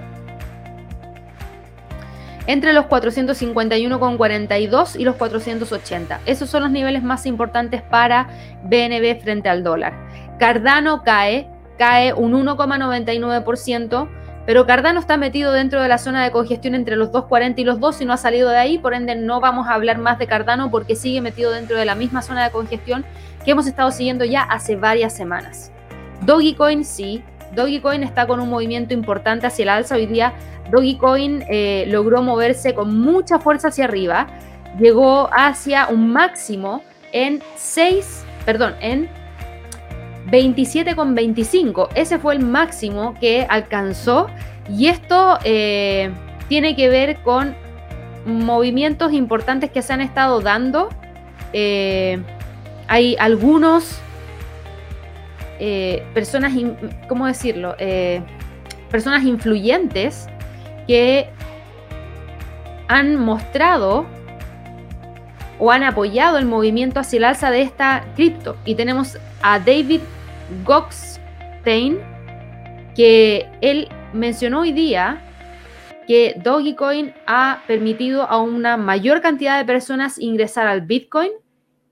entre los 451,42 y los 480. Esos son los niveles más importantes para BNB frente al dólar. Cardano cae cae un 1,99%, pero Cardano está metido dentro de la zona de congestión entre los 2,40 y los 2 y no ha salido de ahí, por ende no vamos a hablar más de Cardano porque sigue metido dentro de la misma zona de congestión que hemos estado siguiendo ya hace varias semanas. Dogecoin sí, Dogecoin está con un movimiento importante hacia el alza. Hoy día Dogecoin eh, logró moverse con mucha fuerza hacia arriba, llegó hacia un máximo en 6, perdón, en 27,25. Ese fue el máximo que alcanzó y esto eh, tiene que ver con movimientos importantes que se han estado dando. Eh, hay algunos eh, personas, ¿cómo decirlo? personas influyentes que han mostrado o han apoyado el movimiento hacia el alza de esta cripto. Y tenemos a David Goxstein, que él mencionó hoy día que Dogecoin ha permitido a una mayor cantidad de personas ingresar al Bitcoin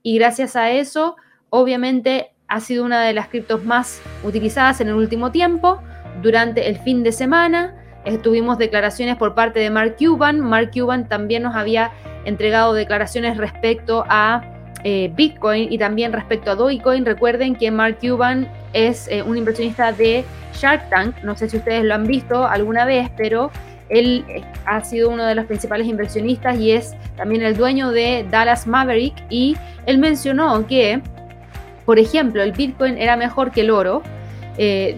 y gracias a eso, obviamente, ha sido una de las criptos más utilizadas en el último tiempo. Durante el fin de semana tuvimos declaraciones por parte de Mark Cuban. Mark Cuban también nos había entregado declaraciones respecto a eh, Bitcoin y también respecto a Dogecoin. Recuerden que Mark Cuban es eh, un inversionista de Shark Tank. No sé si ustedes lo han visto alguna vez, pero él eh, ha sido uno de los principales inversionistas y es también el dueño de Dallas Maverick. Y él mencionó que, por ejemplo, el Bitcoin era mejor que el oro.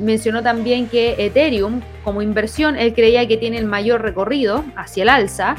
mencionó también que Ethereum, como inversión, él creía que tiene el mayor recorrido hacia el alza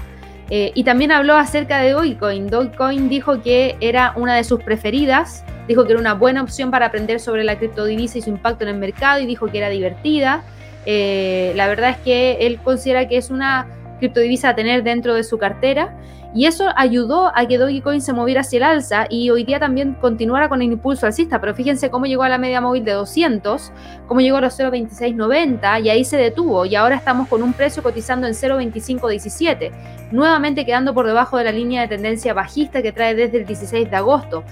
eh, y también habló acerca de Dogecoin. Dogecoin dijo que era una de sus preferidas, dijo que era una buena opción para aprender sobre la criptodivisa y su impacto en el mercado y dijo que era divertida. Eh, la verdad es que él considera que es una criptodivisa a tener dentro de su cartera y eso ayudó a que Dogecoin se moviera hacia el alza y hoy día también continuara con el impulso alcista. Pero fíjense cómo llegó a la media móvil de 200, cómo llegó a los 0.2690 y ahí se detuvo. Y ahora estamos con un precio cotizando en 0.2517, nuevamente quedando por debajo de la línea de tendencia bajista que trae desde el 16 de agosto.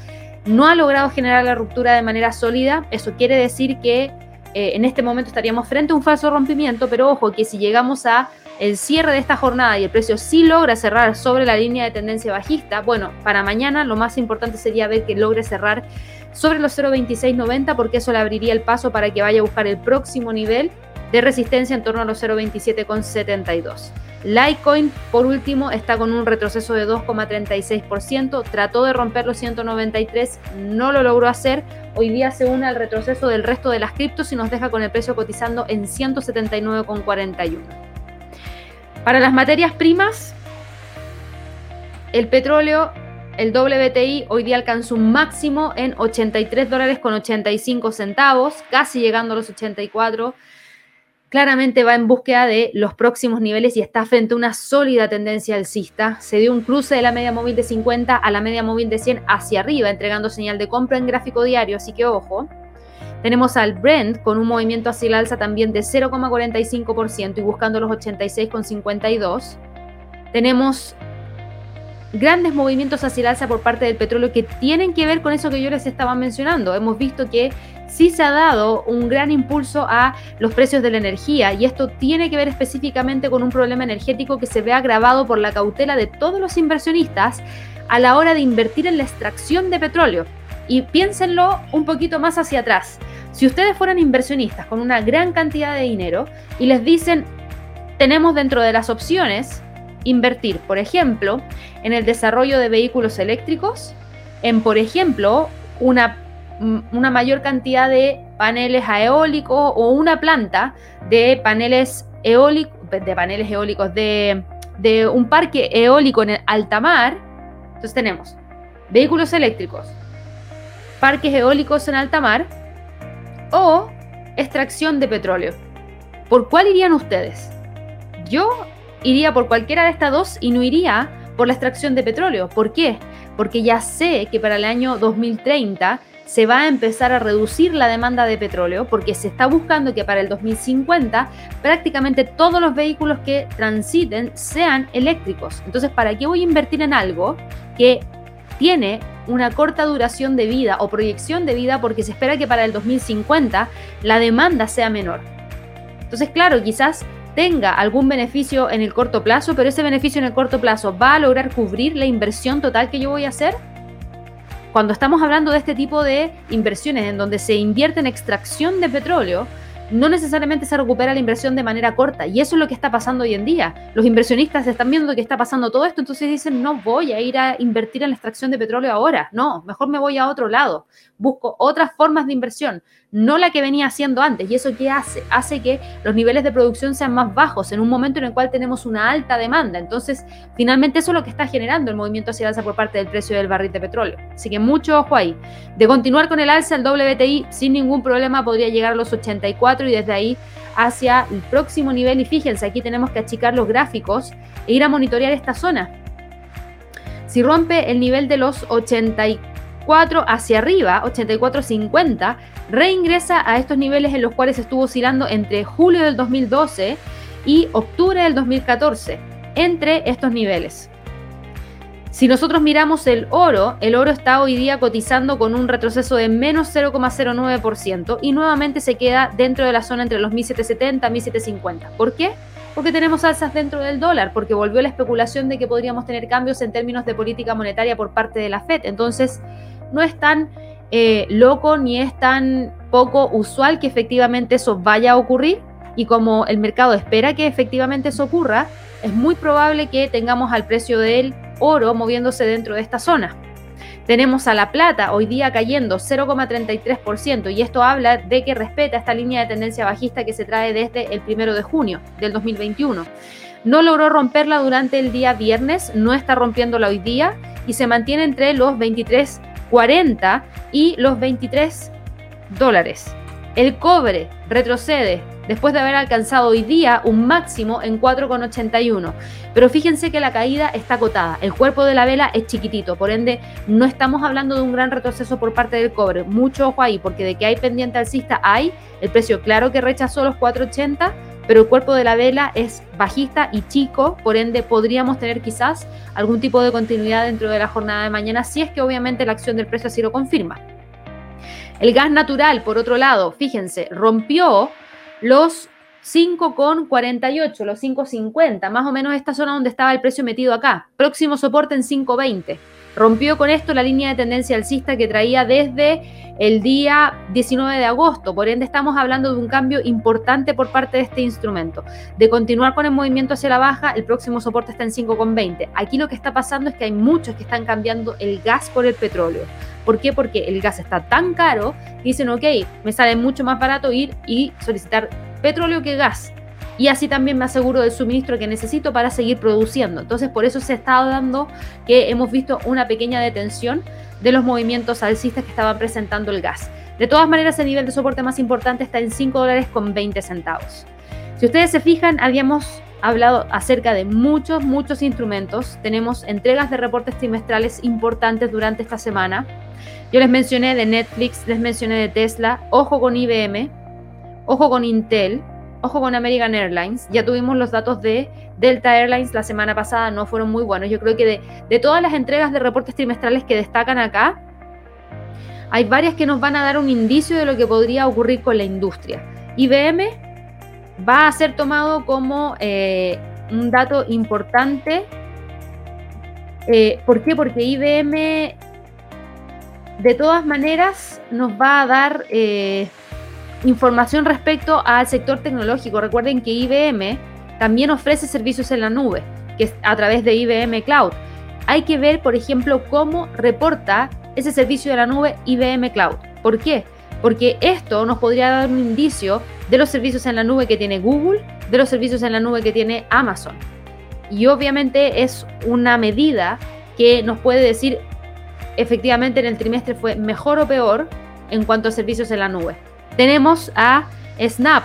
No ha logrado generar la ruptura de manera sólida. Eso quiere decir que eh, en este momento estaríamos frente a un falso rompimiento, pero ojo que si llegamos a el cierre de esta jornada y el precio sí logra cerrar sobre la línea de tendencia bajista, bueno, para mañana lo más importante sería ver que logre cerrar sobre los 0.2690 porque eso le abriría el paso para que vaya a buscar el próximo nivel de resistencia en torno a los 0.27,72. Litecoin, por último, está con un retroceso de 2,36%. Trató de romper los 193, no lo logró hacer. hoy día se une al retroceso del resto de las criptos y nos deja con el precio cotizando en 179,41. Para las materias primas, el petróleo, el WTI hoy día alcanzó un máximo en 83 dólares con 85 centavos, casi llegando a los 84 claramente va en búsqueda de los próximos niveles y está frente a una sólida tendencia alcista. Se dio un cruce de la media móvil de 50 a la media móvil de 100 hacia arriba, entregando señal de compra en gráfico diario, así que ojo. Tenemos al Brent con un movimiento hacia el alza también de 0,45% y buscando los 86,52. Tenemos grandes movimientos hacia el alza por parte del petróleo que tienen que ver con eso que yo les estaba mencionando. Hemos visto que sí se ha dado un gran impulso a los precios de la energía y esto tiene que ver específicamente con un problema energético que se ve agravado por la cautela de todos los inversionistas a la hora de invertir en la extracción de petróleo. Y piénsenlo un poquito más hacia atrás. Si ustedes fueran inversionistas con una gran cantidad de dinero y les dicen, tenemos dentro de las opciones invertir, por ejemplo, en el desarrollo de vehículos eléctricos, en, por ejemplo, una, una mayor cantidad de paneles eólicos o una planta de paneles eólicos, de paneles eólicos, de, de un parque eólico en el alta mar. Entonces tenemos vehículos eléctricos, parques eólicos en alta mar o extracción de petróleo. ¿Por cuál irían ustedes? Yo iría por cualquiera de estas dos y no iría por la extracción de petróleo. ¿Por qué? Porque ya sé que para el año 2030 se va a empezar a reducir la demanda de petróleo porque se está buscando que para el 2050 prácticamente todos los vehículos que transiten sean eléctricos. Entonces, ¿para qué voy a invertir en algo que tiene una corta duración de vida o proyección de vida porque se espera que para el 2050 la demanda sea menor? Entonces, claro, quizás tenga algún beneficio en el corto plazo, pero ese beneficio en el corto plazo va a lograr cubrir la inversión total que yo voy a hacer. Cuando estamos hablando de este tipo de inversiones en donde se invierte en extracción de petróleo, no necesariamente se recupera la inversión de manera corta. Y eso es lo que está pasando hoy en día. Los inversionistas están viendo que está pasando todo esto, entonces dicen, no voy a ir a invertir en la extracción de petróleo ahora. No, mejor me voy a otro lado. Busco otras formas de inversión, no la que venía haciendo antes. ¿Y eso qué hace? Hace que los niveles de producción sean más bajos en un momento en el cual tenemos una alta demanda. Entonces, finalmente eso es lo que está generando el movimiento hacia el alza por parte del precio del barril de petróleo. Así que mucho ojo ahí. De continuar con el alza, el WTI sin ningún problema podría llegar a los 84 y desde ahí hacia el próximo nivel. Y fíjense, aquí tenemos que achicar los gráficos e ir a monitorear esta zona. Si rompe el nivel de los 84 hacia arriba, 84.50, reingresa a estos niveles en los cuales estuvo oscilando entre julio del 2012 y octubre del 2014, entre estos niveles. Si nosotros miramos el oro, el oro está hoy día cotizando con un retroceso de menos 0,09% y nuevamente se queda dentro de la zona entre los 1770 y 1750. ¿Por qué? Porque tenemos alzas dentro del dólar, porque volvió la especulación de que podríamos tener cambios en términos de política monetaria por parte de la Fed. Entonces, no es tan eh, loco ni es tan poco usual que efectivamente eso vaya a ocurrir. Y como el mercado espera que efectivamente eso ocurra, es muy probable que tengamos al precio del oro moviéndose dentro de esta zona. Tenemos a la plata hoy día cayendo 0,33% y esto habla de que respeta esta línea de tendencia bajista que se trae desde el primero de junio del 2021. No logró romperla durante el día viernes, no está rompiéndola hoy día y se mantiene entre los 23.40 y los 23 dólares. El cobre retrocede después de haber alcanzado hoy día un máximo en 4,81. Pero fíjense que la caída está acotada, el cuerpo de la vela es chiquitito, por ende no estamos hablando de un gran retroceso por parte del cobre. Mucho ojo ahí, porque de que hay pendiente alcista hay, el precio claro que rechazó los 4,80, pero el cuerpo de la vela es bajista y chico, por ende podríamos tener quizás algún tipo de continuidad dentro de la jornada de mañana, si es que obviamente la acción del precio así lo confirma. El gas natural, por otro lado, fíjense, rompió los 5,48, los 5,50, más o menos esta zona donde estaba el precio metido acá. Próximo soporte en 5,20. Rompió con esto la línea de tendencia alcista que traía desde el día 19 de agosto. Por ende, estamos hablando de un cambio importante por parte de este instrumento. De continuar con el movimiento hacia la baja, el próximo soporte está en 5,20. Aquí lo que está pasando es que hay muchos que están cambiando el gas por el petróleo. ¿Por qué? Porque el gas está tan caro dicen, ok, me sale mucho más barato ir y solicitar petróleo que gas y así también me aseguro del suministro que necesito para seguir produciendo. Entonces, por eso se está dando que hemos visto una pequeña detención de los movimientos alcistas que estaban presentando el gas. De todas maneras, el nivel de soporte más importante está en 5 dólares con 20 centavos. Si ustedes se fijan, habíamos hablado acerca de muchos, muchos instrumentos. Tenemos entregas de reportes trimestrales importantes durante esta semana. Yo les mencioné de Netflix, les mencioné de Tesla, ojo con IBM, ojo con Intel, Ojo con American Airlines, ya tuvimos los datos de Delta Airlines la semana pasada, no fueron muy buenos. Yo creo que de, todas las entregas de reportes trimestrales que destacan acá, hay varias que nos van a dar un indicio de lo que podría ocurrir con la industria. IBM va a ser tomado como eh, un dato importante. Eh, ¿Por qué? Porque IBM de todas maneras nos va a dar... Eh, información respecto al sector tecnológico. Recuerden que IBM también ofrece servicios en la nube, que es a través de IBM Cloud. Hay que ver, por ejemplo, cómo reporta ese servicio de la nube IBM Cloud. ¿Por qué? Porque esto nos podría dar un indicio de los servicios en la nube que tiene Google, de los servicios en la nube que tiene Amazon. Y obviamente es una medida que nos puede decir efectivamente en el trimestre fue mejor o peor en cuanto a servicios en la nube. Tenemos a Snap,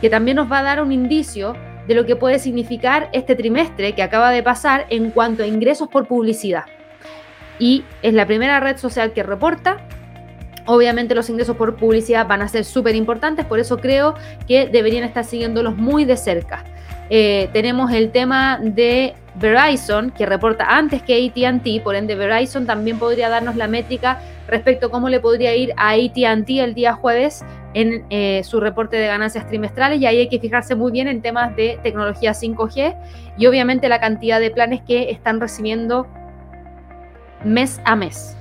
que también nos va a dar un indicio de lo que puede significar este trimestre que acaba de pasar en cuanto a ingresos por publicidad. Y es la primera red social que reporta. Obviamente los ingresos por publicidad van a ser súper importantes, por eso creo que deberían estar siguiéndolos muy de cerca. Eh, tenemos el tema de Verizon, que reporta antes que ATT, por ende Verizon también podría darnos la métrica respecto a cómo le podría ir a ATT el día jueves en eh, su reporte de ganancias trimestrales y ahí hay que fijarse muy bien en temas de tecnología 5G y obviamente la cantidad de planes que están recibiendo mes a mes.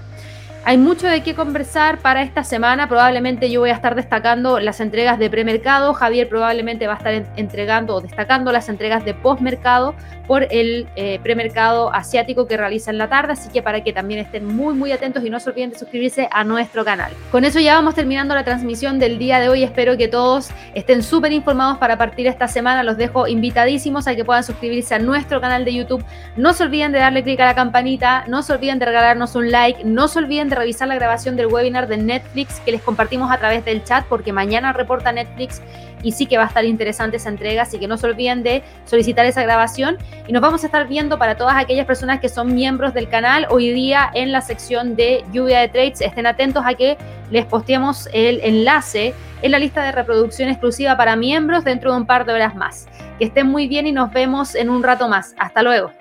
Hay mucho de qué conversar para esta semana. Probablemente yo voy a estar destacando las entregas de premercado. Javier probablemente va a estar entregando o destacando las entregas de postmercado por el eh, premercado asiático que realiza en la tarde. Así que para que también estén muy, muy atentos y no se olviden de suscribirse a nuestro canal. Con eso ya vamos terminando la transmisión del día de hoy. Espero que todos estén súper informados para partir esta semana. Los dejo invitadísimos a que puedan suscribirse a nuestro canal de YouTube. No se olviden de darle clic a la campanita. No se olviden de regalarnos un like. No se olviden de revisar la grabación del webinar de Netflix que les compartimos a través del chat porque mañana reporta Netflix y sí que va a estar interesante esa entrega, así que no se olviden de solicitar esa grabación y nos vamos a estar viendo para todas aquellas personas que son miembros del canal hoy día en la sección de lluvia de trades. Estén atentos a que les posteemos el enlace en la lista de reproducción exclusiva para miembros dentro de un par de horas más. Que estén muy bien y nos vemos en un rato más. Hasta luego.